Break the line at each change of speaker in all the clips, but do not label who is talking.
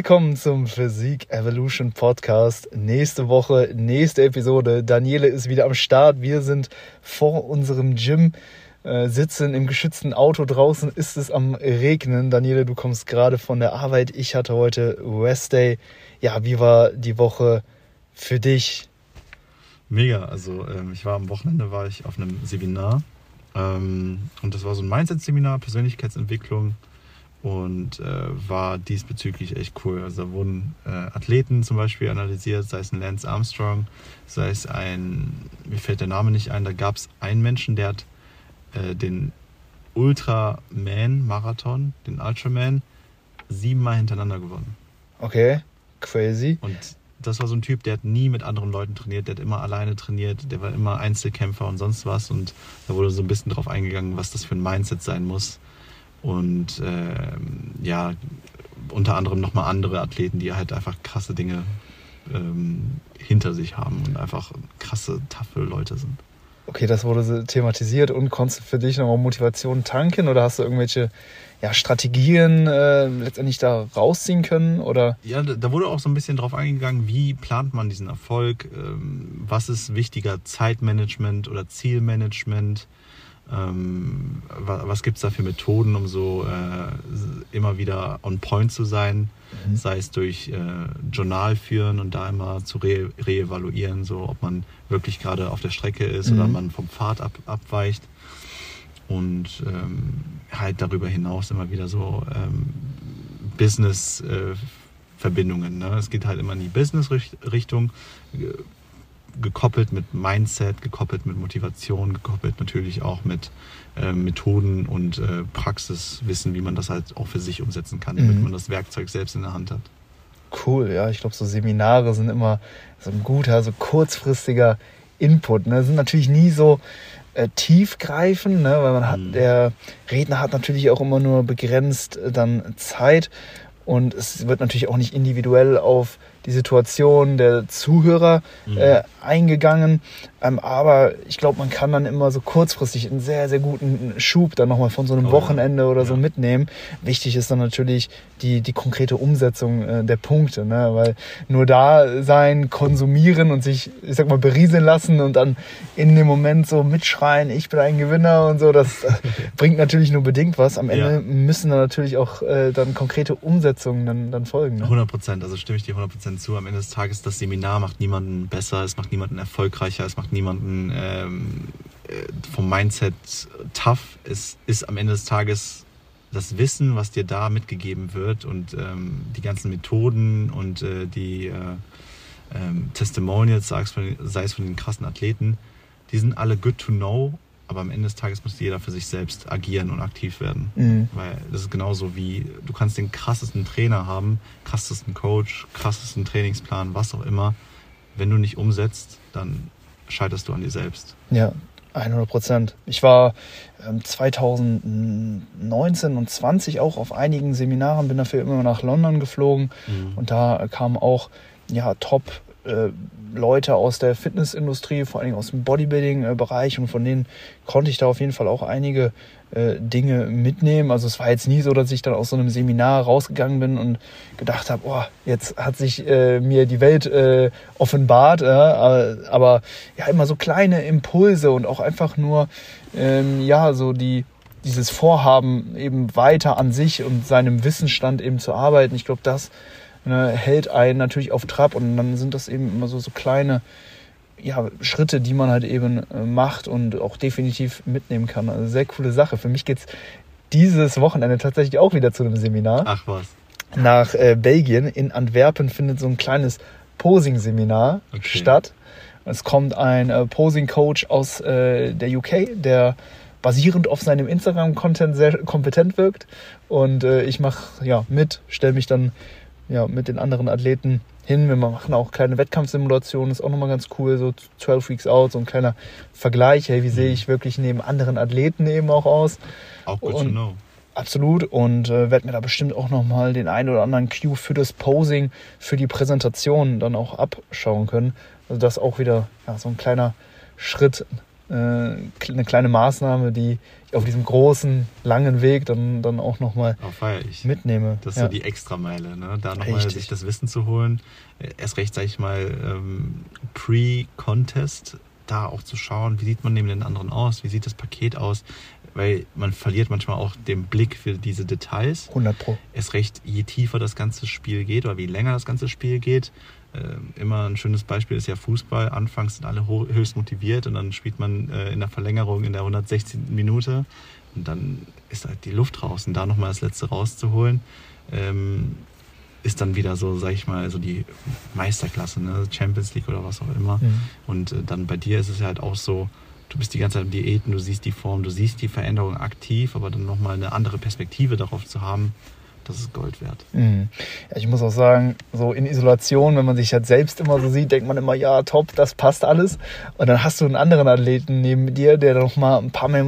Willkommen zum Physik Evolution Podcast. Nächste Woche, nächste Episode. Daniele ist wieder am Start. Wir sind vor unserem Gym, äh, sitzen im geschützten Auto. Draußen ist es am Regnen. Daniele, du kommst gerade von der Arbeit. Ich hatte heute West Day. Ja, wie war die Woche für dich?
Mega. Also ähm, ich war am Wochenende war ich auf einem Seminar ähm, und das war so ein Mindset-Seminar, Persönlichkeitsentwicklung und äh, war diesbezüglich echt cool. Also da wurden äh, Athleten zum Beispiel analysiert, sei es ein Lance Armstrong, sei es ein, mir fällt der Name nicht ein, da gab es einen Menschen, der hat äh, den Ultraman-Marathon, den Ultraman, siebenmal hintereinander gewonnen.
Okay, crazy.
Und das war so ein Typ, der hat nie mit anderen Leuten trainiert, der hat immer alleine trainiert, der war immer Einzelkämpfer und sonst was. Und da wurde so ein bisschen drauf eingegangen, was das für ein Mindset sein muss. Und äh, ja, unter anderem nochmal andere Athleten, die halt einfach krasse Dinge ähm, hinter sich haben und einfach krasse, taffe Leute sind.
Okay, das wurde thematisiert und konntest du für dich nochmal Motivation tanken oder hast du irgendwelche ja, Strategien äh, letztendlich da rausziehen können? Oder?
Ja, da wurde auch so ein bisschen drauf eingegangen, wie plant man diesen Erfolg, ähm, was ist wichtiger, Zeitmanagement oder Zielmanagement, ähm, was, was gibt es da für Methoden, um so äh, immer wieder on point zu sein, mhm. sei es durch äh, Journal führen und da immer zu re reevaluieren, so ob man wirklich gerade auf der Strecke ist mhm. oder man vom Pfad ab, abweicht und ähm, halt darüber hinaus immer wieder so ähm, Business-Verbindungen. Äh, ne? Es geht halt immer in die Business-Richtung, gekoppelt mit Mindset, gekoppelt mit Motivation, gekoppelt natürlich auch mit äh, Methoden und äh, Praxiswissen, wie man das halt auch für sich umsetzen kann, damit mhm. man das Werkzeug selbst in der Hand hat.
Cool, ja, ich glaube, so Seminare sind immer so ein guter, so kurzfristiger Input. Ne? Sind natürlich nie so äh, tiefgreifend, ne? weil man hat, mhm. der Redner hat natürlich auch immer nur begrenzt äh, dann Zeit und es wird natürlich auch nicht individuell auf die Situation der Zuhörer mhm. äh, eingegangen. Ähm, aber ich glaube, man kann dann immer so kurzfristig einen sehr, sehr guten Schub dann nochmal von so einem oh, Wochenende oder ja. so mitnehmen. Wichtig ist dann natürlich die, die konkrete Umsetzung äh, der Punkte, ne? weil nur da sein, konsumieren und sich, ich sag mal, berieseln lassen und dann in dem Moment so mitschreien, ich bin ein Gewinner und so, das äh, bringt natürlich nur bedingt was. Am Ende ja. müssen dann natürlich auch äh, dann konkrete Umsetzungen dann, dann folgen.
Ne? 100 Prozent, also stimme ich dir 100 Prozent zu. Am Ende des Tages, das Seminar macht niemanden besser, es macht niemanden erfolgreicher, es macht niemanden ähm, äh, vom Mindset tough. Es ist am Ende des Tages das Wissen, was dir da mitgegeben wird und ähm, die ganzen Methoden und äh, die äh, ähm, Testimonials, sei es von den krassen Athleten, die sind alle good to know, aber am Ende des Tages muss jeder für sich selbst agieren und aktiv werden. Mhm. Weil das ist genauso wie, du kannst den krassesten Trainer haben, krassesten Coach, krassesten Trainingsplan, was auch immer. Wenn du nicht umsetzt, dann scheiterst du an dir selbst.
Ja, 100 Prozent. Ich war 2019 ähm, und 20 auch auf einigen Seminaren, bin dafür immer nach London geflogen mhm. und da kamen auch ja, Top Leute aus der Fitnessindustrie, vor allem aus dem Bodybuilding-Bereich und von denen konnte ich da auf jeden Fall auch einige äh, Dinge mitnehmen. Also es war jetzt nie so, dass ich dann aus so einem Seminar rausgegangen bin und gedacht habe, oh, jetzt hat sich äh, mir die Welt äh, offenbart. Äh, aber ja, immer so kleine Impulse und auch einfach nur, ähm, ja, so die dieses Vorhaben eben weiter an sich und seinem Wissensstand eben zu arbeiten. Ich glaube, das ne, hält einen natürlich auf Trab und dann sind das eben immer so, so kleine ja, Schritte, die man halt eben äh, macht und auch definitiv mitnehmen kann. Also sehr coole Sache. Für mich geht's dieses Wochenende tatsächlich auch wieder zu einem Seminar.
Ach was.
Nach äh, Belgien. In Antwerpen findet so ein kleines Posing-Seminar okay. statt. Es kommt ein äh, Posing-Coach aus äh, der UK, der basierend auf seinem Instagram-Content sehr kompetent wirkt. Und äh, ich mache ja mit, stelle mich dann ja, mit den anderen Athleten hin. Wir machen auch kleine Wettkampfsimulationen, ist auch nochmal ganz cool, so 12 Weeks out, so ein kleiner Vergleich, hey, wie sehe mhm. ich wirklich neben anderen Athleten eben auch aus.
Auch und, to know.
Absolut und äh, werde mir da bestimmt auch nochmal den einen oder anderen Cue für das Posing, für die Präsentation dann auch abschauen können. Also das auch wieder ja, so ein kleiner Schritt äh, eine kleine Maßnahme, die ich auf diesem großen, langen Weg dann, dann auch nochmal
oh,
mitnehme.
Das ist ja. so die Extrameile, ne? da nochmal sich das Wissen zu holen. Erst recht, sag ich mal, ähm, Pre-Contest, da auch zu schauen, wie sieht man neben den anderen aus, wie sieht das Paket aus, weil man verliert manchmal auch den Blick für diese Details.
100 Pro.
Erst recht, je tiefer das ganze Spiel geht oder wie länger das ganze Spiel geht, äh, immer ein schönes Beispiel ist ja Fußball. Anfangs sind alle höchst motiviert und dann spielt man äh, in der Verlängerung in der 116. Minute und dann ist halt die Luft raus. Und da nochmal das Letzte rauszuholen, ähm, ist dann wieder so, sag ich mal, so die Meisterklasse, ne? Champions League oder was auch immer. Mhm. Und äh, dann bei dir ist es ja halt auch so, du bist die ganze Zeit im Diäten, du siehst die Form, du siehst die Veränderung aktiv, aber dann nochmal eine andere Perspektive darauf zu haben, das ist Gold wert.
Mhm. Ja, ich muss auch sagen, so in Isolation, wenn man sich halt selbst immer so sieht, denkt man immer, ja, top, das passt alles. Und dann hast du einen anderen Athleten neben dir, der noch mal ein paar mehr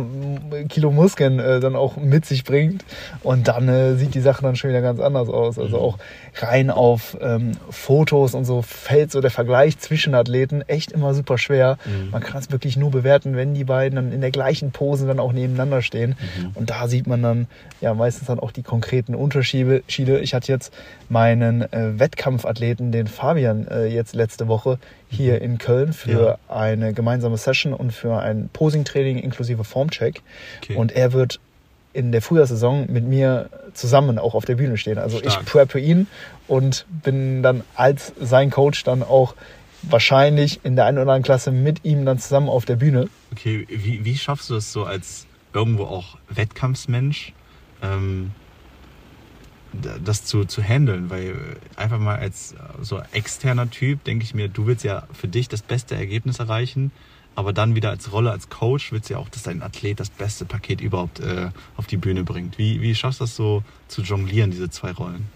Kilo Muskeln äh, dann auch mit sich bringt. Und dann äh, sieht die Sache dann schon wieder ganz anders aus. Also mhm. auch rein auf ähm, Fotos und so fällt so der Vergleich zwischen Athleten echt immer super schwer. Mhm. Man kann es wirklich nur bewerten, wenn die beiden dann in der gleichen Pose dann auch nebeneinander stehen. Mhm. Und da sieht man dann ja meistens dann auch die konkreten Unterschiede. Ich hatte jetzt meinen äh, Wettkampfathleten, den Fabian, äh, jetzt letzte Woche hier mhm. in Köln für ja. eine gemeinsame Session und für ein Posing-Training inklusive Formcheck. Okay. Und er wird in der Frühjahrssaison mit mir zusammen auch auf der Bühne stehen. Also Stark. ich preppe ihn und bin dann als sein Coach dann auch wahrscheinlich in der einen oder anderen Klasse mit ihm dann zusammen auf der Bühne.
Okay, wie, wie schaffst du es so als irgendwo auch Wettkampfsmensch, ähm, das zu, zu handeln? Weil einfach mal als so externer Typ denke ich mir, du willst ja für dich das beste Ergebnis erreichen aber dann wieder als Rolle als Coach willst du ja auch, dass dein Athlet das beste Paket überhaupt äh, auf die Bühne bringt. Wie, wie schaffst du das so zu jonglieren, diese zwei Rollen?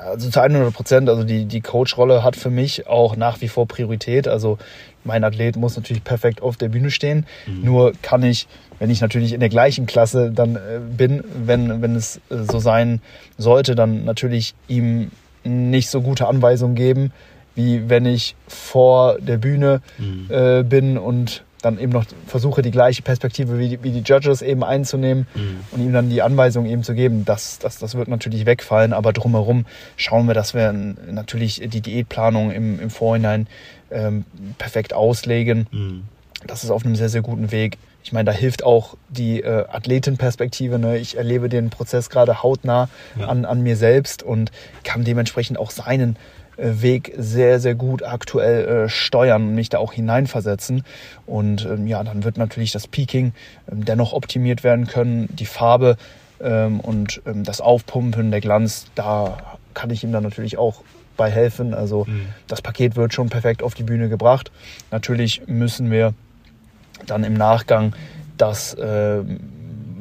Also zu 100 Prozent. Also die, die Coach-Rolle hat für mich auch nach wie vor Priorität. Also mein Athlet muss natürlich perfekt auf der Bühne stehen. Mhm. Nur kann ich, wenn ich natürlich in der gleichen Klasse dann äh, bin, wenn, wenn es äh, so sein sollte, dann natürlich ihm nicht so gute Anweisungen geben, wie wenn ich vor der Bühne mhm. äh, bin und dann eben noch versuche, die gleiche Perspektive wie die, wie die Judges eben einzunehmen mhm. und ihm dann die Anweisung eben zu geben. Das, das, das wird natürlich wegfallen, aber drumherum schauen wir, dass wir natürlich die Diätplanung im, im Vorhinein ähm, perfekt auslegen. Mhm. Das ist auf einem sehr, sehr guten Weg. Ich meine, da hilft auch die äh, Athletenperspektive. Ne? Ich erlebe den Prozess gerade hautnah ja. an, an mir selbst und kann dementsprechend auch seinen Weg sehr, sehr gut aktuell äh, steuern und mich da auch hineinversetzen. Und ähm, ja, dann wird natürlich das Peaking ähm, dennoch optimiert werden können, die Farbe ähm, und das Aufpumpen, der Glanz, da kann ich ihm dann natürlich auch bei helfen. Also mhm. das Paket wird schon perfekt auf die Bühne gebracht. Natürlich müssen wir dann im Nachgang das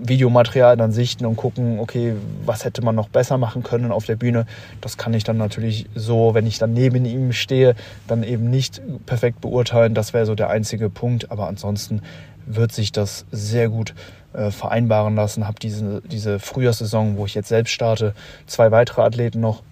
Videomaterial dann sichten und gucken, okay, was hätte man noch besser machen können auf der Bühne. Das kann ich dann natürlich so, wenn ich dann neben ihm stehe, dann eben nicht perfekt beurteilen. Das wäre so der einzige Punkt. Aber ansonsten wird sich das sehr gut äh, vereinbaren lassen. Habe diese, diese Frühjahrssaison, wo ich jetzt selbst starte, zwei weitere Athleten noch.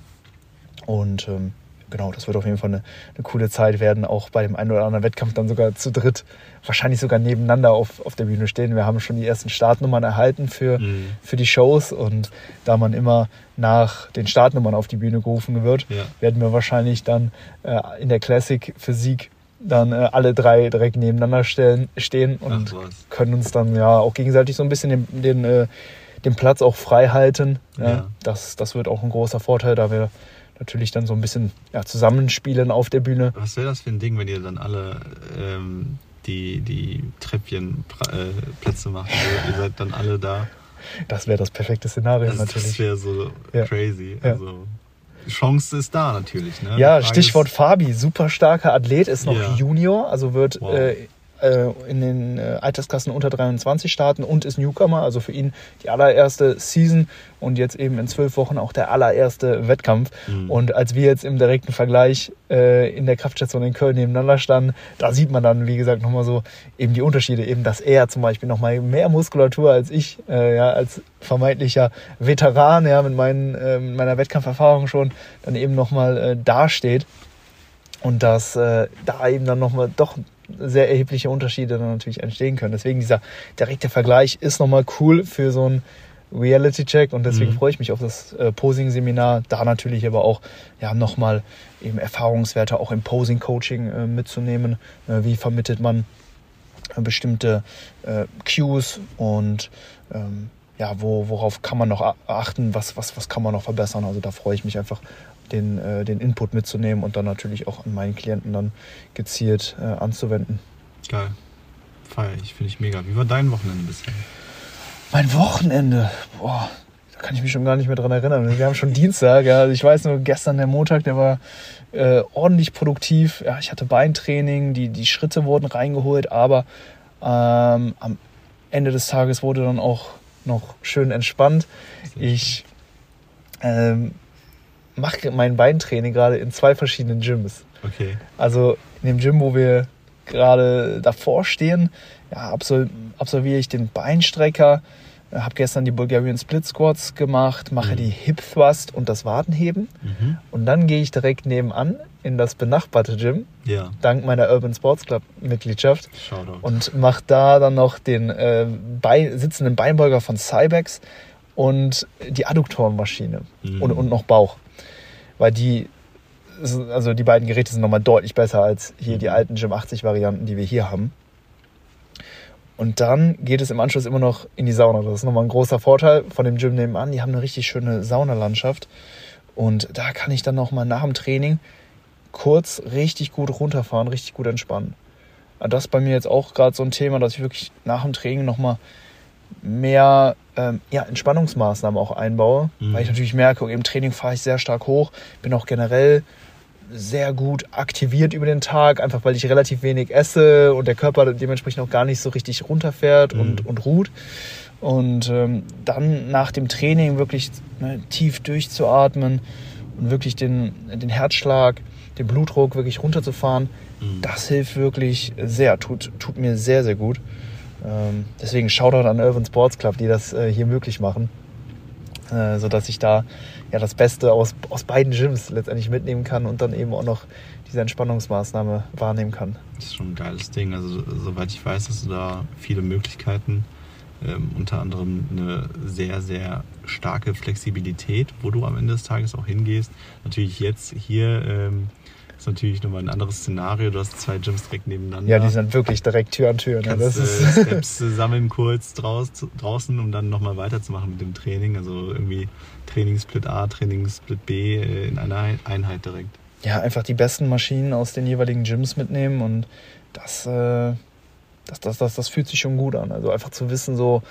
Und ähm, genau, das wird auf jeden Fall eine, eine coole Zeit werden, auch bei dem einen oder anderen Wettkampf dann sogar zu dritt, wahrscheinlich sogar nebeneinander auf, auf der Bühne stehen. Wir haben schon die ersten Startnummern erhalten für, mhm. für die Shows und da man immer nach den Startnummern auf die Bühne gerufen wird, ja. werden wir wahrscheinlich dann äh, in der Classic Physik dann äh, alle drei direkt nebeneinander stellen, stehen und können uns dann ja auch gegenseitig so ein bisschen den, den, äh, den Platz auch frei halten. Ja. ja. Das, das wird auch ein großer Vorteil, da wir natürlich dann so ein bisschen ja, zusammenspielen auf der Bühne.
Was wäre das für ein Ding, wenn ihr dann alle ähm, die, die Treppchenplätze äh, macht? Also ihr seid dann alle da.
Das wäre das perfekte Szenario
das,
natürlich.
Das wäre so ja. crazy. Ja. Also, Chance ist da natürlich. Ne?
Ja, Stichwort Fabi, super starker Athlet, ist noch. Junior, also wird wow. äh, in den äh, Altersklassen unter 23 starten und ist Newcomer, also für ihn die allererste Season und jetzt eben in zwölf Wochen auch der allererste Wettkampf. Mhm. Und als wir jetzt im direkten Vergleich äh, in der Kraftstation in Köln nebeneinander standen, da sieht man dann, wie gesagt, nochmal so eben die Unterschiede, eben dass er zum Beispiel nochmal mehr Muskulatur als ich, äh, ja, als vermeintlicher Veteran, ja, mit, meinen, äh, meiner Wettkampferfahrung schon, dann eben nochmal äh, dasteht. Und dass äh, da eben dann nochmal doch sehr erhebliche Unterschiede dann natürlich entstehen können. Deswegen dieser direkte Vergleich ist nochmal cool für so ein Reality-Check und deswegen mhm. freue ich mich auf das äh, Posing-Seminar. Da natürlich aber auch ja, nochmal eben Erfahrungswerte auch im Posing-Coaching äh, mitzunehmen. Äh, wie vermittelt man äh, bestimmte äh, Cues und ähm, ja, wo, worauf kann man noch achten, was, was, was kann man noch verbessern. Also da freue ich mich einfach, den, äh, den Input mitzunehmen und dann natürlich auch an meinen Klienten dann gezielt äh, anzuwenden.
Geil. Feier ich, finde ich mega. Wie war dein Wochenende bisher?
Mein Wochenende, boah, da kann ich mich schon gar nicht mehr dran erinnern. Wir haben schon Dienstag, ja. Also ich weiß nur, gestern der Montag, der war äh, ordentlich produktiv. Ja, ich hatte Beintraining, die, die Schritte wurden reingeholt, aber ähm, am Ende des Tages wurde dann auch noch schön entspannt. Ich ähm, mache mein Beintraining gerade in zwei verschiedenen Gyms.
Okay.
Also in dem Gym, wo wir gerade davor stehen, ja, absol absolviere ich den Beinstrecker, äh, habe gestern die Bulgarian Split Squats gemacht, mache mhm. die Hip Thrust und das Wadenheben. Mhm. Und dann gehe ich direkt nebenan in das benachbarte Gym,
ja.
dank meiner Urban Sports Club Mitgliedschaft. Und mache da dann noch den äh, Bein, sitzenden Beinbeuger von Cybex und die Adduktorenmaschine mhm. und, und noch Bauch. Weil die, also die beiden Geräte sind nochmal deutlich besser als hier die mhm. alten Gym 80 Varianten, die wir hier haben. Und dann geht es im Anschluss immer noch in die Sauna. Das ist nochmal ein großer Vorteil von dem Gym nebenan. Die haben eine richtig schöne Saunalandschaft. Und da kann ich dann nochmal nach dem Training kurz richtig gut runterfahren, richtig gut entspannen. Das ist bei mir jetzt auch gerade so ein Thema, dass ich wirklich nach dem Training nochmal mehr ähm, ja, Entspannungsmaßnahmen auch einbaue, mhm. weil ich natürlich merke, im Training fahre ich sehr stark hoch, bin auch generell sehr gut aktiviert über den Tag, einfach weil ich relativ wenig esse und der Körper dementsprechend auch gar nicht so richtig runterfährt mhm. und, und ruht. Und ähm, dann nach dem Training wirklich ne, tief durchzuatmen und wirklich den, den Herzschlag, den Blutdruck wirklich runterzufahren, mhm. das hilft wirklich sehr, tut, tut mir sehr, sehr gut. Ähm, deswegen Shoutout an Urban Sports Club, die das äh, hier möglich machen, äh, sodass ich da ja das Beste aus, aus beiden Gyms letztendlich mitnehmen kann und dann eben auch noch diese Entspannungsmaßnahme wahrnehmen kann.
Das ist schon ein geiles Ding. Also soweit ich weiß, hast du da viele Möglichkeiten. Ähm, unter anderem eine sehr, sehr starke Flexibilität, wo du am Ende des Tages auch hingehst. Natürlich jetzt hier ähm, ist natürlich nochmal ein anderes Szenario. Du hast zwei Gyms direkt nebeneinander.
Ja, die sind wirklich direkt Tür an Tür.
Ne? Kannst, das ist äh, Steps sammeln kurz draus, draußen, um dann nochmal weiterzumachen mit dem Training. Also irgendwie Trainingssplit A, Trainingssplit B äh, in einer Einheit direkt.
Ja, einfach die besten Maschinen aus den jeweiligen Gyms mitnehmen und das, äh, das, das, das, das fühlt sich schon gut an. Also einfach zu wissen, so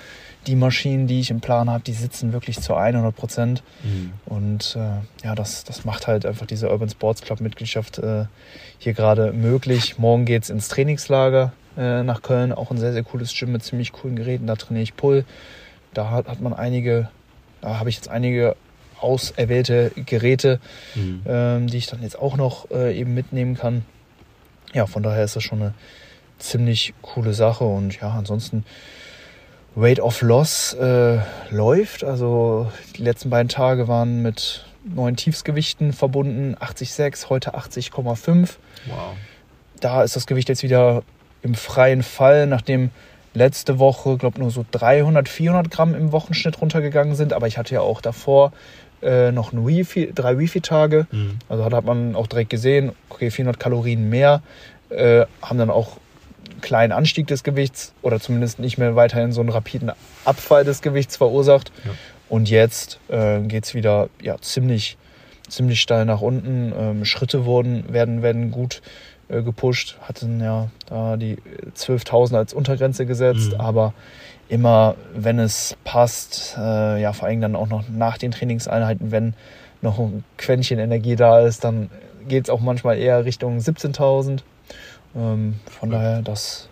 die Maschinen, die ich im Plan habe, die sitzen wirklich zu 100 Prozent. Mhm. Und äh, ja, das, das macht halt einfach diese Urban Sports Club Mitgliedschaft äh, hier gerade möglich. Morgen geht es ins Trainingslager äh, nach Köln, auch ein sehr, sehr cooles Gym mit ziemlich coolen Geräten. Da trainiere ich Pull. Da hat, hat man einige, da habe ich jetzt einige auserwählte Geräte, mhm. ähm, die ich dann jetzt auch noch äh, eben mitnehmen kann. Ja, von daher ist das schon eine ziemlich coole Sache. Und ja, ansonsten Rate of Loss äh, läuft. Also die letzten beiden Tage waren mit neuen Tiefsgewichten verbunden. 80,6, heute 80,5.
Wow.
Da ist das Gewicht jetzt wieder im freien Fall, nachdem letzte Woche, glaube nur so 300, 400 Gramm im Wochenschnitt runtergegangen sind. Aber ich hatte ja auch davor äh, noch ein Wifi, drei Wifi-Tage. Mhm. Also da hat man auch direkt gesehen, okay, 400 Kalorien mehr. Äh, haben dann auch kleinen Anstieg des Gewichts oder zumindest nicht mehr weiterhin so einen rapiden Abfall des Gewichts verursacht. Ja. Und jetzt äh, geht es wieder ja, ziemlich, ziemlich steil nach unten. Ähm, Schritte wurden, werden, werden gut äh, gepusht, hatten ja da die 12.000 als Untergrenze gesetzt, mhm. aber immer, wenn es passt, äh, ja, vor allem dann auch noch nach den Trainingseinheiten, wenn noch ein Quäntchen Energie da ist, dann geht es auch manchmal eher Richtung 17.000. Ähm, von ja. daher, das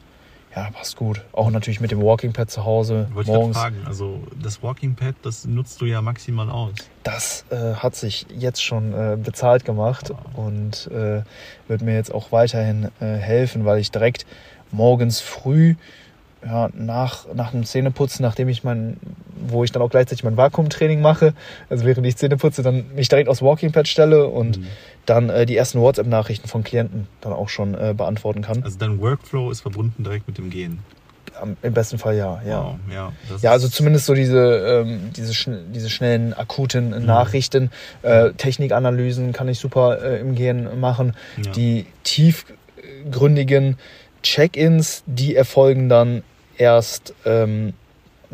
ja, passt gut. Auch natürlich mit dem Walking Pad zu Hause.
Wollte morgens. ich fragen, also das Walking Pad, das nutzt du ja maximal aus.
Das äh, hat sich jetzt schon äh, bezahlt gemacht wow. und äh, wird mir jetzt auch weiterhin äh, helfen, weil ich direkt morgens früh ja, nach, nach dem Zähneputzen, nachdem ich mein, wo ich dann auch gleichzeitig mein Vakuumtraining mache, also während ich Zähne putze, dann mich direkt aufs Walking Pad stelle und mhm. Dann äh, die ersten WhatsApp-Nachrichten von Klienten dann auch schon äh, beantworten kann.
Also dein Workflow ist verbunden direkt mit dem Gehen.
Im besten Fall ja, ja. Wow, ja, ja, also zumindest so diese, ähm, diese, schn diese schnellen, akuten mhm. Nachrichten, äh, Technikanalysen kann ich super äh, im Gehen machen. Ja. Die tiefgründigen Check-ins, die erfolgen dann erst, ähm,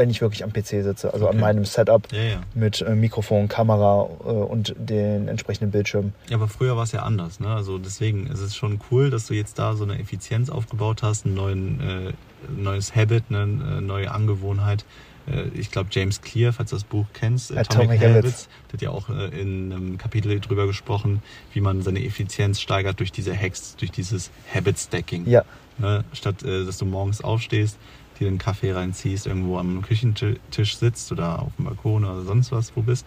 wenn ich wirklich am PC sitze, also okay. an meinem Setup ja, ja. mit äh, Mikrofon, Kamera äh, und den entsprechenden Bildschirm.
Ja, aber früher war es ja anders, ne? Also deswegen ist es schon cool, dass du jetzt da so eine Effizienz aufgebaut hast, einen neuen, äh, neues Habit, eine äh, neue Angewohnheit. Ich glaube, James Clear, falls du das Buch kennst, Atomic, Atomic Habits, Habits, der hat ja auch in einem Kapitel drüber gesprochen, wie man seine Effizienz steigert durch diese Hacks, durch dieses Habit Stacking. Ja. Ne? Statt dass du morgens aufstehst, dir einen Kaffee reinziehst, irgendwo am Küchentisch sitzt oder auf dem Balkon oder sonst was wo bist,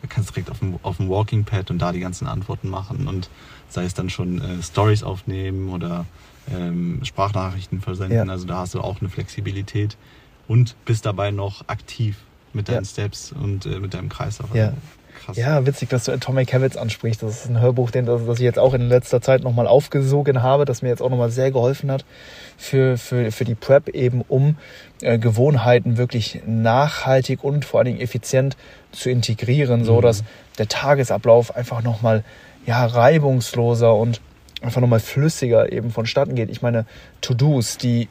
du kannst direkt auf dem, auf dem Walking Pad und da die ganzen Antworten machen und sei es dann schon äh, Stories aufnehmen oder ähm, Sprachnachrichten versenden. Ja. Also da hast du auch eine Flexibilität und bist dabei noch aktiv mit deinen ja. Steps und äh, mit deinem Kreislauf.
Ja. Krass. Ja, witzig, dass du Atomic Habits ansprichst. Das ist ein Hörbuch, den, das, das ich jetzt auch in letzter Zeit nochmal aufgesogen habe, das mir jetzt auch nochmal sehr geholfen hat für, für, für die Prep eben, um äh, Gewohnheiten wirklich nachhaltig und vor allen Dingen effizient zu integrieren, mhm. so dass der Tagesablauf einfach nochmal ja, reibungsloser und einfach nochmal flüssiger eben vonstatten geht. Ich meine, To-Dos, die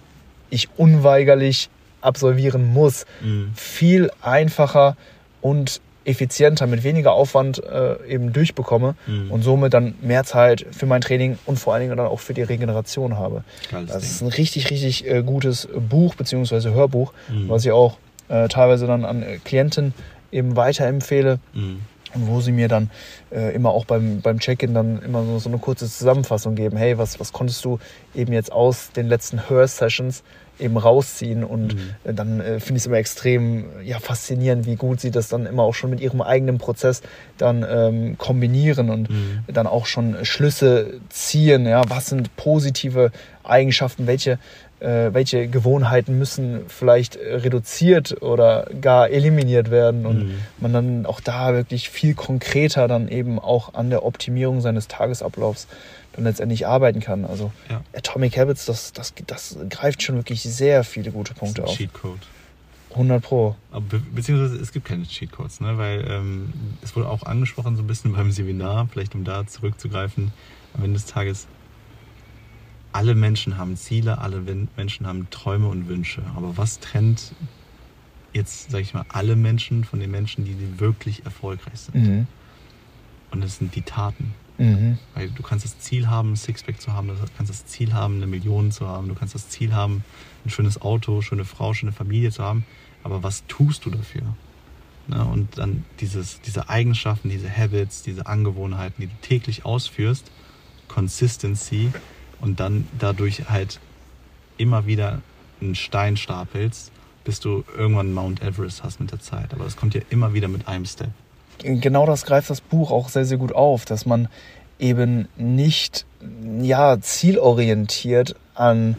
ich unweigerlich absolvieren muss, mhm. viel einfacher und effizienter, mit weniger Aufwand äh, eben durchbekomme mhm. und somit dann mehr Zeit für mein Training und vor allen Dingen dann auch für die Regeneration habe. Geiles das Ding. ist ein richtig, richtig äh, gutes Buch bzw. Hörbuch, mhm. was ich auch äh, teilweise dann an äh, Klienten eben weiterempfehle. Mhm. wo sie mir dann äh, immer auch beim, beim Check-in dann immer so, so eine kurze Zusammenfassung geben. Hey, was, was konntest du eben jetzt aus den letzten Hör-Sessions eben rausziehen. Und mhm. Äh, dann äh, finde ich es immer extrem ja, faszinierend, wie gut sie das dann immer auch schon mit ihrem eigenen Prozess dann ähm, kombinieren und mhm. dann auch schon Schlüsse ziehen. Ja, was sind positive Eigenschaften, welche äh, welche Gewohnheiten müssen vielleicht reduziert oder gar eliminiert werden und mhm. man dann auch da wirklich viel konkreter dann eben auch an der Optimierung seines Tagesablaufs dann letztendlich arbeiten kann. Also ja. Atomic Habits, das, das, das greift schon wirklich sehr viele gute Punkte auf. Cheatcode. 100 Pro.
Be beziehungsweise es gibt keine Cheatcodes, ne? weil ähm, es wurde auch angesprochen so ein bisschen beim Seminar, vielleicht um da zurückzugreifen, am Ende des Tages, alle Menschen haben Ziele, alle Menschen haben Träume und Wünsche. Aber was trennt jetzt, sag ich mal, alle Menschen von den Menschen, die, die wirklich erfolgreich sind? Mhm. Und das sind die Taten. Mhm. Weil du kannst das Ziel haben, ein Sixpack zu haben, du kannst das Ziel haben, eine Million zu haben, du kannst das Ziel haben, ein schönes Auto, schöne Frau, schöne Familie zu haben. Aber was tust du dafür? Ne? Und dann dieses, diese Eigenschaften, diese Habits, diese Angewohnheiten, die du täglich ausführst, Consistency und dann dadurch halt immer wieder einen Stein stapelst, bis du irgendwann Mount Everest hast mit der Zeit. Aber das kommt ja immer wieder mit einem Step
genau das greift das Buch auch sehr, sehr gut auf, dass man eben nicht ja, zielorientiert an,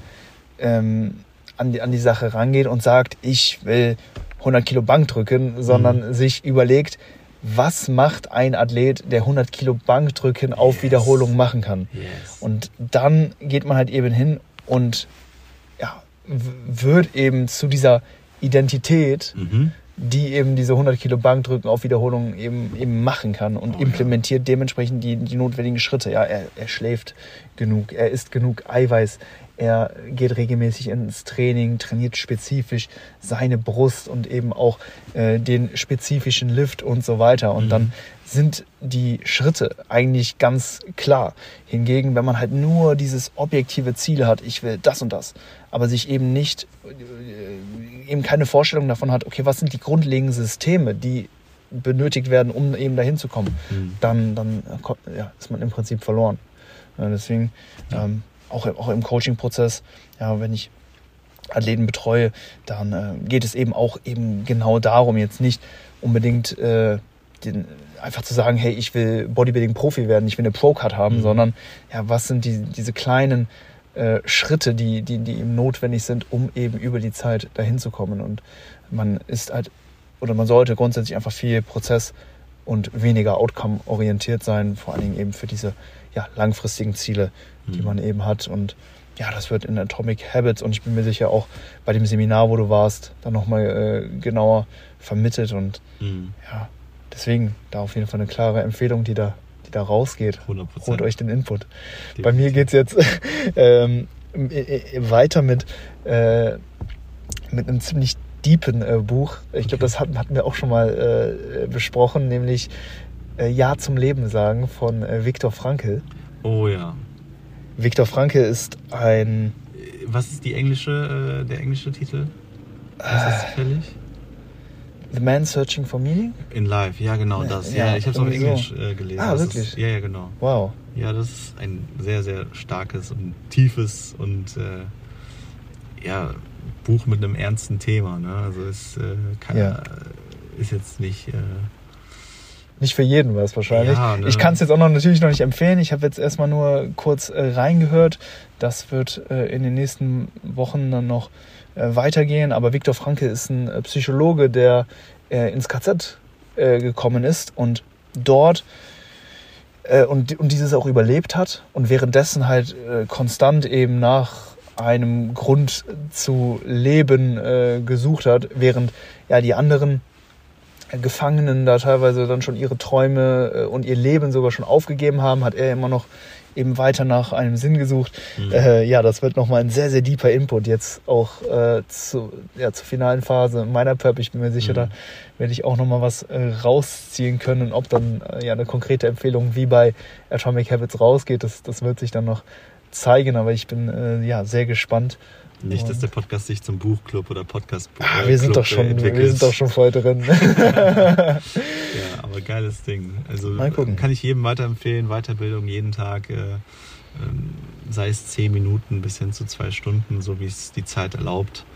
ähm, an, die, an die Sache rangeht und sagt, ich will 100 Kilo Bank drücken, sondern mhm. sich überlegt, was macht ein Athlet, der 100 Kilo Bank drücken auf yes. Wiederholung machen kann. Yes. Und dann geht man halt eben hin und ja, wird eben zu dieser Identität, mhm die eben diese 100 Kilo Bankdrücken auf Wiederholung eben, eben machen kann und oh, implementiert ja. dementsprechend die, die notwendigen Schritte. Ja, er, er schläft genug, er isst genug Eiweiß, er geht regelmäßig ins Training, trainiert spezifisch seine Brust und eben auch äh, den spezifischen Lift und so weiter. Und mhm. dann sind die Schritte eigentlich ganz klar. Hingegen, wenn man halt nur dieses objektive Ziel hat, ich will das und das, aber sich eben nicht, äh, eben keine Vorstellung davon hat, okay, was sind die grundlegenden Systeme, die benötigt werden, um eben dahin zu kommen, mhm. dann, dann äh, ja, ist man im Prinzip verloren. Ja, deswegen. Ähm, auch, auch im Coaching-Prozess, ja, wenn ich Athleten betreue, dann äh, geht es eben auch eben genau darum, jetzt nicht unbedingt äh, den, einfach zu sagen, hey, ich will Bodybuilding-Profi werden, ich will eine Pro-Card haben, mhm. sondern ja, was sind die, diese kleinen äh, Schritte, die, die, die eben notwendig sind, um eben über die Zeit dahin zu kommen. Und man ist halt oder man sollte grundsätzlich einfach viel Prozess und weniger Outcome orientiert sein, vor allen Dingen eben für diese ja, langfristigen Ziele, die
Mhm.
man eben hat. Und ja, das wird in Atomic Habits und ich bin mir sicher auch bei dem Seminar, wo du warst, dann nochmal äh, genauer vermittelt. Und
Mhm.
ja, deswegen da auf jeden Fall eine klare Empfehlung, die da, da rausgeht.
100%.
Holt euch den Input. Bei mir geht es jetzt ähm, äh, äh, weiter mit, äh, mit einem ziemlich deepen äh, Buch. Ich glaube,
Okay.
das hatten, hatten wir auch schon mal äh, besprochen, nämlich äh, Ja zum Leben sagen von Viktor Frankl.
Oh ja.
Viktor Frankl ist ein
Was ist die englische, der englische Titel? Ist das zufällig?
The Man Searching for Meaning.
In Live, ja genau das.
ja,
Ja, ich habe es auf Englisch
so.
äh, gelesen.
Ah,
Das
wirklich?
Ist, ja, ja, genau.
Wow.
Ja, das ist ein sehr, sehr starkes und tiefes und äh, ja, Buch mit einem ernsten Thema. Ne? Also es äh, kann,
Ja.
ist jetzt nicht.
Nicht für jeden was wahrscheinlich.
Ja, ne?
Ich kann es jetzt auch noch natürlich noch nicht empfehlen. Ich habe jetzt erstmal nur kurz äh, reingehört. Das wird äh, in den nächsten Wochen dann noch äh, weitergehen. Aber Viktor Frankl ist ein äh, Psychologe, der äh, ins KZ äh, gekommen ist und dort und, und dieses auch überlebt hat und währenddessen halt konstant eben nach einem Grund zu leben gesucht hat, während ja die anderen Gefangenen da teilweise dann schon ihre Träume äh, und ihr Leben sogar schon aufgegeben haben, hat er immer noch eben weiter nach einem Sinn gesucht.
Mhm.
Äh, ja, das wird nochmal ein sehr, sehr deeper Input jetzt auch äh, zu, ja, zur finalen Phase meiner Perp. Ich bin mir sicher,
Mhm.
da werde ich auch nochmal was äh, rausziehen können. Ob dann äh, ja eine konkrete Empfehlung wie bei Atomic Habits rausgeht, das, das wird sich dann noch zeigen. Aber ich bin äh, ja sehr gespannt.
Nicht, dass der Podcast sich zum Buchclub oder Podcast
Ah, wir sind doch schon,
entwickelt.
wir sind doch schon voll drin.
Ja, aber geiles Ding. Also
Mal gucken.
kann ich jedem weiterempfehlen. Weiterbildung jeden Tag, äh, ähm, sei es zehn Minuten bis hin zu zwei Stunden, so wie es die Zeit erlaubt.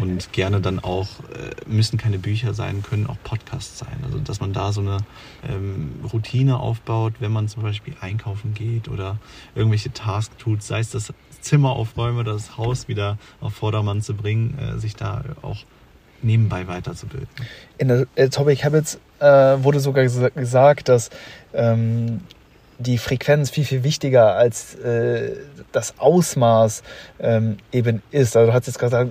Und gerne dann auch, äh, müssen keine Bücher sein, können auch Podcasts sein. Also dass man da so eine ähm, Routine aufbaut, wenn man zum Beispiel einkaufen geht oder irgendwelche Tasks tut, sei es das Zimmer aufräumen oder das Haus wieder auf Vordermann zu bringen, äh, sich da auch nebenbei weiterzubilden.
In der Atomic Habits äh, wurde sogar gesa- gesagt, dass ähm, die Frequenz viel, viel wichtiger als äh, das Ausmaß ähm, eben ist. Also du hast jetzt gerade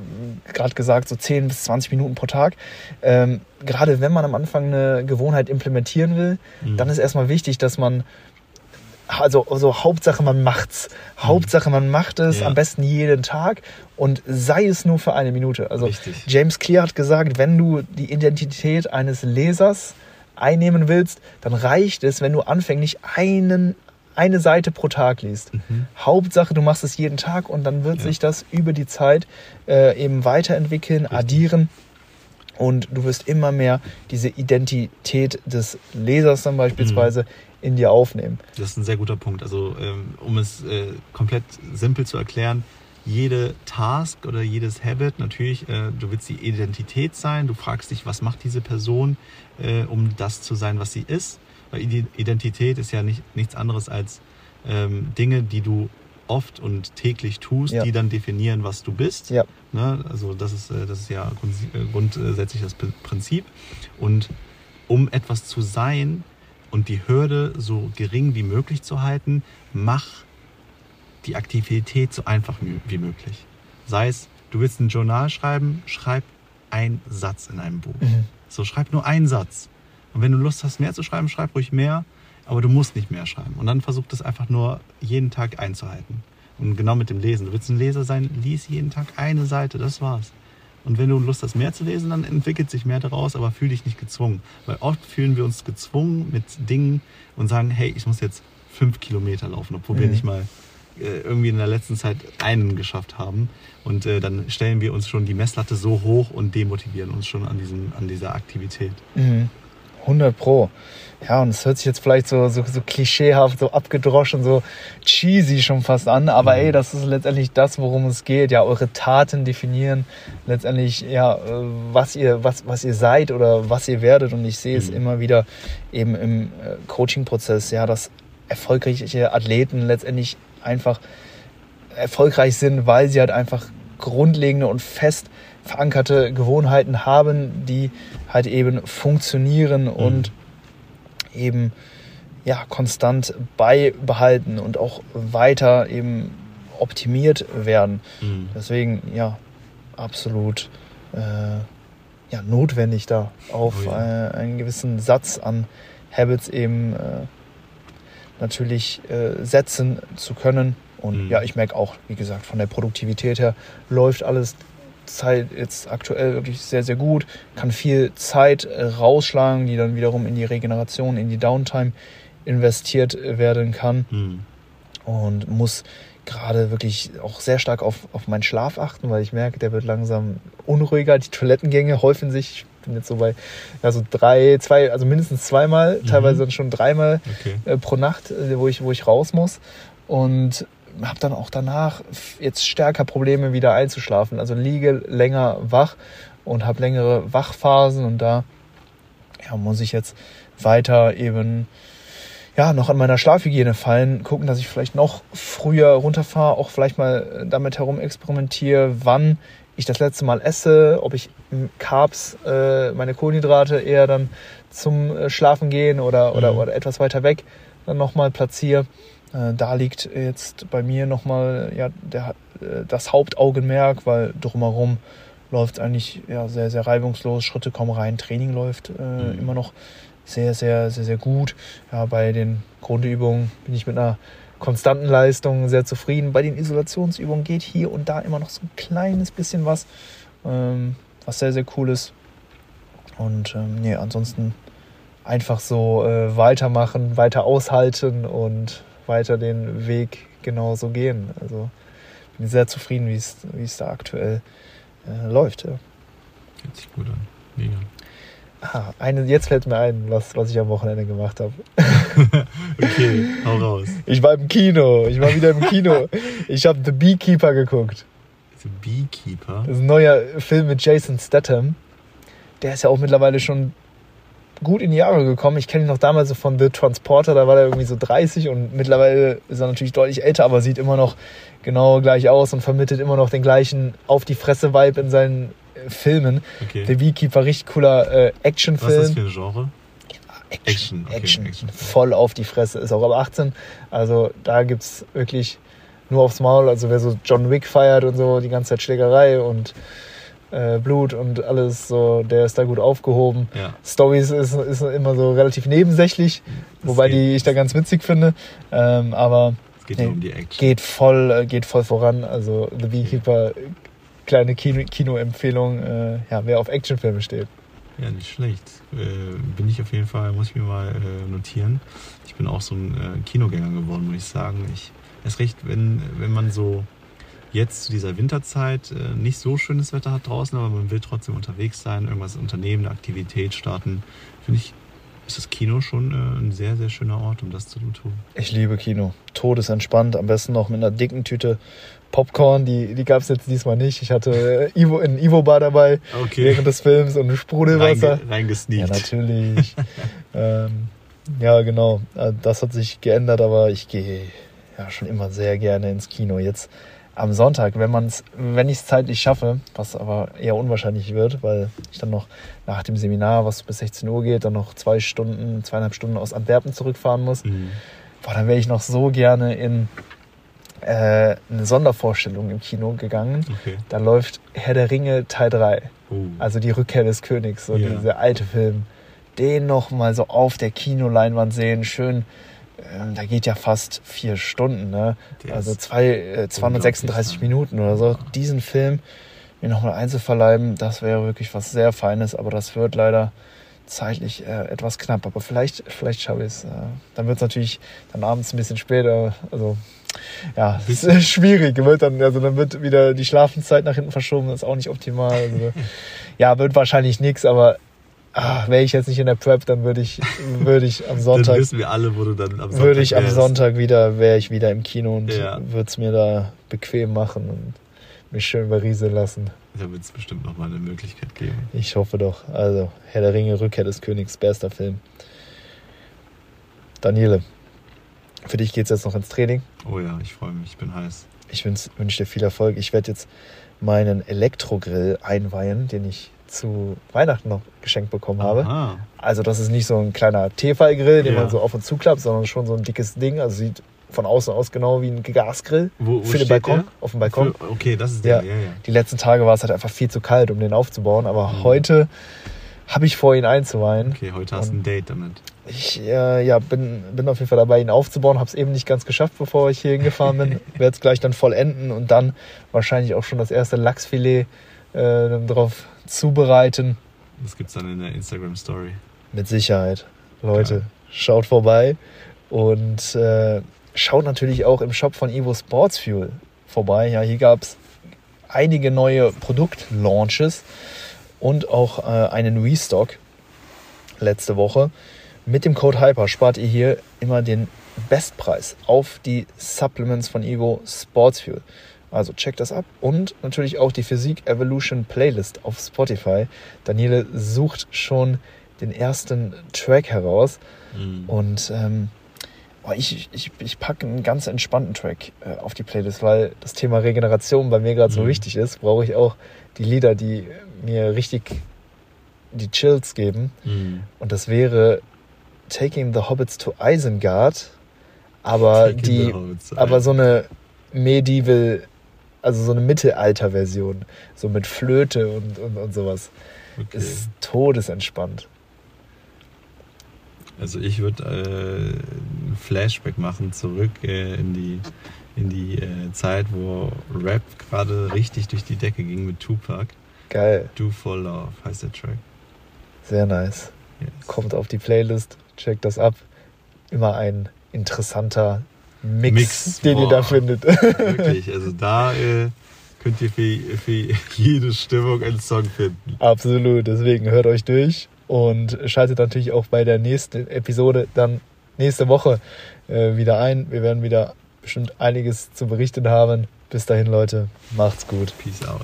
gerade gesagt, so 10 bis 20 Minuten pro Tag. Ähm, gerade wenn man am Anfang eine Gewohnheit implementieren will,
Mhm.
dann ist erstmal wichtig, dass man also, also Hauptsache man macht's. Hauptsache man macht es,
Mhm. Ja.
am besten jeden Tag und sei es nur für eine Minute. Also
Richtig.
James Clear hat gesagt, wenn du die Identität eines Lesers einnehmen willst, dann reicht es, wenn du anfänglich einen, eine Seite pro Tag liest.
Mhm.
Hauptsache, du machst es jeden Tag und dann wird
Ja.
sich das über die Zeit äh, eben weiterentwickeln,
Richtig.
addieren und du wirst immer mehr diese Identität des Lesers dann beispielsweise
Mhm.
in dir aufnehmen.
Das ist ein sehr guter Punkt. Also, ähm, um es äh, komplett simpel zu erklären, jede Task oder jedes Habit, natürlich, äh, du willst die Identität sein, du fragst dich, was macht diese Person, äh, um das zu sein, was sie ist. Weil Ide- Identität ist ja nicht, nichts anderes als ähm, Dinge, die du oft und täglich tust,
Ja.
die dann definieren, was du bist.
Ja.
Ne? Also das ist, äh, das ist ja äh, grundsätzlich das Prinzip. Und um etwas zu sein und die Hürde so gering wie möglich zu halten, mach die Aktivität so einfach wie wie möglich. Sei es, du willst ein Journal schreiben, schreib einen Satz in einem Buch.
Mhm.
So, schreib nur einen Satz. Und wenn du Lust hast, mehr zu schreiben, schreib ruhig mehr, aber du musst nicht mehr schreiben. Und dann versuch das einfach nur jeden Tag einzuhalten. Und genau mit dem Lesen. Du willst ein Leser sein, lies jeden Tag eine Seite, das war's. Und wenn du Lust hast, mehr zu lesen, dann entwickelt sich mehr daraus, aber fühl dich nicht gezwungen. Weil oft fühlen wir uns gezwungen mit Dingen und sagen, hey, ich muss jetzt fünf Kilometer laufen, obwohl wir nicht mal äh, irgendwie in der letzten Zeit einen geschafft haben. Und äh, dann stellen wir uns schon die Messlatte so hoch und demotivieren uns schon an, diesem, an dieser Aktivität.
Mhm. 100 Pro. Ja, und es hört sich jetzt vielleicht so, so, so klischeehaft, so abgedroschen, so cheesy schon fast an, aber
Mhm.
ey, das ist letztendlich das, worum es geht. Ja, eure Taten definieren letztendlich, ja, äh, was ihr, was, was ihr seid oder was ihr werdet. Und ich sehe es
Mhm.
immer wieder eben im äh, Coaching-Prozess, ja, dass erfolgreiche Athleten letztendlich einfach erfolgreich sind, weil sie halt einfach grundlegende und fest verankerte Gewohnheiten haben, die halt eben funktionieren mhm. und eben ja, konstant beibehalten und auch weiter eben optimiert werden. Mhm. Deswegen, ja, absolut äh, ja, notwendig da auf oh ja. äh, einen gewissen Satz an Habits eben äh, natürlich äh, setzen zu können. Und mhm. ja, ich merke auch, wie gesagt, von der Produktivität her läuft alles Zeit jetzt aktuell wirklich sehr, sehr gut. Kann viel Zeit äh, rausschlagen, die dann wiederum in die Regeneration, in die Downtime investiert werden kann. Mhm. Und muss gerade wirklich auch sehr stark auf, auf meinen Schlaf achten, weil ich merke, der wird langsam unruhiger. Die Toilettengänge häufen sich. Ich bin jetzt so bei ja, so drei, zwei, also mindestens zweimal, mhm. teilweise dann schon dreimal okay. äh, pro Nacht, äh, wo, ich, wo ich raus muss. Und habe dann auch danach jetzt stärker Probleme wieder einzuschlafen. Also liege länger wach und habe längere Wachphasen und da ja, muss ich jetzt weiter eben ja, noch an meiner Schlafhygiene fallen, gucken, dass ich vielleicht noch früher runterfahre, auch vielleicht mal damit herum experimentiere, wann ich das letzte Mal esse, ob ich Carbs, äh, meine Kohlenhydrate eher dann zum äh, Schlafen gehen oder, oder, mhm. oder etwas weiter weg dann nochmal platziere. Äh, da liegt jetzt bei mir nochmal ja, der, äh, das Hauptaugenmerk, weil drumherum läuft es eigentlich ja, sehr, sehr reibungslos, Schritte kommen rein, Training läuft äh, mhm. immer noch sehr, sehr, sehr, sehr gut. Ja, bei den Grundübungen bin ich mit einer konstanten Leistung sehr zufrieden. Bei den Isolationsübungen geht hier und da immer noch so ein kleines bisschen was, ähm, was sehr, sehr cool ist. Und ähm, nee, ansonsten einfach so äh, weitermachen, weiter aushalten und weiter den Weg genauso gehen. Also bin sehr zufrieden, wie es da aktuell äh, läuft. Ja.
Hört sich gut an. Mega.
Ah, eine, jetzt fällt mir ein, was, was ich am Wochenende gemacht habe.
okay, hau raus.
Ich war im Kino. Ich war wieder im Kino. Ich habe The Beekeeper geguckt.
The Beekeeper?
Das ist ein neuer Film mit Jason Statham. Der ist ja auch mittlerweile schon gut in die Jahre gekommen. Ich kenne ihn noch damals so von The Transporter, da war er irgendwie so 30 und mittlerweile ist er natürlich deutlich älter, aber sieht immer noch genau gleich aus und vermittelt immer noch den gleichen auf die Fresse-Vibe in seinen Filmen. Okay. The Beekeeper, richtig cooler äh, Actionfilm. Was
ist das für ein Genre?
Action, Action, okay, Action, Action, voll auf die Fresse. Ist auch ab 18. Also da gibt es wirklich nur aufs Maul. Also wer so John Wick feiert und so, die ganze Zeit Schlägerei und äh, Blut und alles, so, der ist da gut aufgehoben. Ja. Stories ist, ist immer so relativ nebensächlich, das wobei die ich da ganz witzig finde. Ähm, aber
es geht nee, um die Action.
Geht voll, äh, geht voll voran. Also The Beekeeper kleine Kino Kinoempfehlung, äh, ja, wer auf Actionfilme steht.
Ja, nicht schlecht. Äh, bin ich auf jeden Fall, muss ich mir mal äh, notieren. Ich bin auch so ein äh, Kinogänger geworden, muss ich sagen. Ich, erst recht, wenn, wenn man so jetzt zu dieser Winterzeit äh, nicht so schönes Wetter hat draußen, aber man will trotzdem unterwegs sein, irgendwas unternehmen, eine Aktivität starten, finde ich, ist das Kino schon äh, ein sehr, sehr schöner Ort, um das zu tun.
Ich liebe Kino. Todesentspannt, am besten noch mit einer dicken Tüte Popcorn, die, die gab es jetzt diesmal nicht. Ich hatte äh, Ivo, ein Ivo-Bar dabei okay. während des Films und ein Sprudelwasser.
Reinge, reingesneakt.
Ja, natürlich. ähm, ja, genau. Äh, das hat sich geändert, aber ich gehe ja schon immer sehr gerne ins Kino. Jetzt am Sonntag, wenn man es, wenn ich es zeitlich schaffe, was aber eher unwahrscheinlich wird, weil ich dann noch nach dem Seminar, was bis 16 Uhr geht, dann noch zwei Stunden, zweieinhalb Stunden aus Antwerpen zurückfahren muss. Mhm. Boah, dann wäre ich noch so gerne in äh, eine Sondervorstellung im Kino gegangen. Okay. Da läuft Herr der Ringe Teil 3. Uh. Also die Rückkehr des Königs, so yeah. dieser alte Film. Den nochmal so auf der Kinoleinwand sehen, schön. Äh, da geht ja fast vier Stunden, ne? also zwei, äh, 236 Minuten oder so. Diesen Film mir nochmal einzuverleiben, das wäre wirklich was sehr Feines, aber das wird leider zeitlich äh, etwas knapp. Aber vielleicht, vielleicht schaffe ich es. Äh, dann wird es natürlich dann abends ein bisschen später. Also ja, das ist schwierig. Wird dann, also dann wird wieder die Schlafenszeit nach hinten verschoben, das ist auch nicht optimal. Also, ja, wird wahrscheinlich nichts, aber ah, wäre ich jetzt nicht in der Prep, dann würde ich, würde ich am Sonntag.
dann wissen wir alle, wo du dann am
Sonntag Würde ich am Sonntag wieder, wäre ich wieder im Kino und ja. würde es mir da bequem machen und mich schön berieseln lassen.
Da wird es bestimmt nochmal eine Möglichkeit geben.
Ich hoffe doch. Also, Herr der Ringe, Rückkehr des Königs, bester Film. Daniele, für dich geht es jetzt noch ins Training.
Oh ja, ich freue mich, ich bin heiß.
Ich wünsche wünsch dir viel Erfolg. Ich werde jetzt meinen Elektrogrill einweihen, den ich zu Weihnachten noch geschenkt bekommen habe.
Aha.
Also das ist nicht so ein kleiner Tefal-Grill, den
Ja.
man so auf und zuklappt, sondern schon so ein dickes Ding. Also sieht von außen aus genau wie ein Gasgrill
Wo, wo
für den Balkon.
der?
Auf dem Balkon.
Für, okay, das ist
Ja.
der. Ja, ja.
Die letzten Tage war es halt einfach viel zu kalt, um den aufzubauen. Aber
Mhm.
heute habe ich vor, ihn einzuweihen.
Okay, heute hast du ein Date damit.
Ich äh, ja, bin, bin auf jeden Fall dabei, ihn aufzubauen. Habe es eben nicht ganz geschafft, bevor ich hier hingefahren bin. Werde es gleich dann vollenden und dann wahrscheinlich auch schon das erste Lachsfilet äh, drauf zubereiten.
Das gibt's dann in der Instagram-Story.
Mit Sicherheit. Leute,
Geil.
schaut vorbei und äh, schaut natürlich auch im Shop von Evo Sports Fuel vorbei. Ja, hier gab es einige neue Produktlaunches und auch äh, einen Restock letzte Woche. Mit dem Code HYPER spart ihr hier immer den Bestpreis auf die Supplements von Evo Sports Fuel. Also checkt das ab und natürlich auch die Physik Evolution Playlist auf Spotify. Daniele sucht schon den ersten Track heraus
Mhm.
und ähm, ich, ich, ich packe einen ganz entspannten Track äh, auf die Playlist, weil das Thema Regeneration bei mir gerade so
Mhm.
wichtig ist, brauche ich auch die Lieder, die mir richtig die Chills geben.
Mhm.
Und das wäre Taking the Hobbits to Isengard, aber
Taking
die, aber so eine Medieval, also so eine Mittelalter-Version, so mit Flöte und, und, und sowas,
Okay.
ist todesentspannt.
Also ich würde äh, ein Flashback machen zurück äh, in die, in die äh, Zeit, wo Rap gerade richtig durch die Decke ging mit Tupac.
Geil,
Do for Love heißt der Track.
sehr nice.
Yes.
Kommt auf die Playlist, checkt das ab. Immer ein interessanter Mix,
Mix,
den ihr
boah.
da findet.
Wirklich, also da äh, könnt ihr für, für jede Stimmung einen Song finden.
Absolut, deswegen hört euch durch und schaltet natürlich auch bei der nächsten Episode dann nächste Woche äh, wieder ein. Wir werden wieder bestimmt einiges zu berichten haben. Bis dahin, Leute, macht's gut.
Peace out.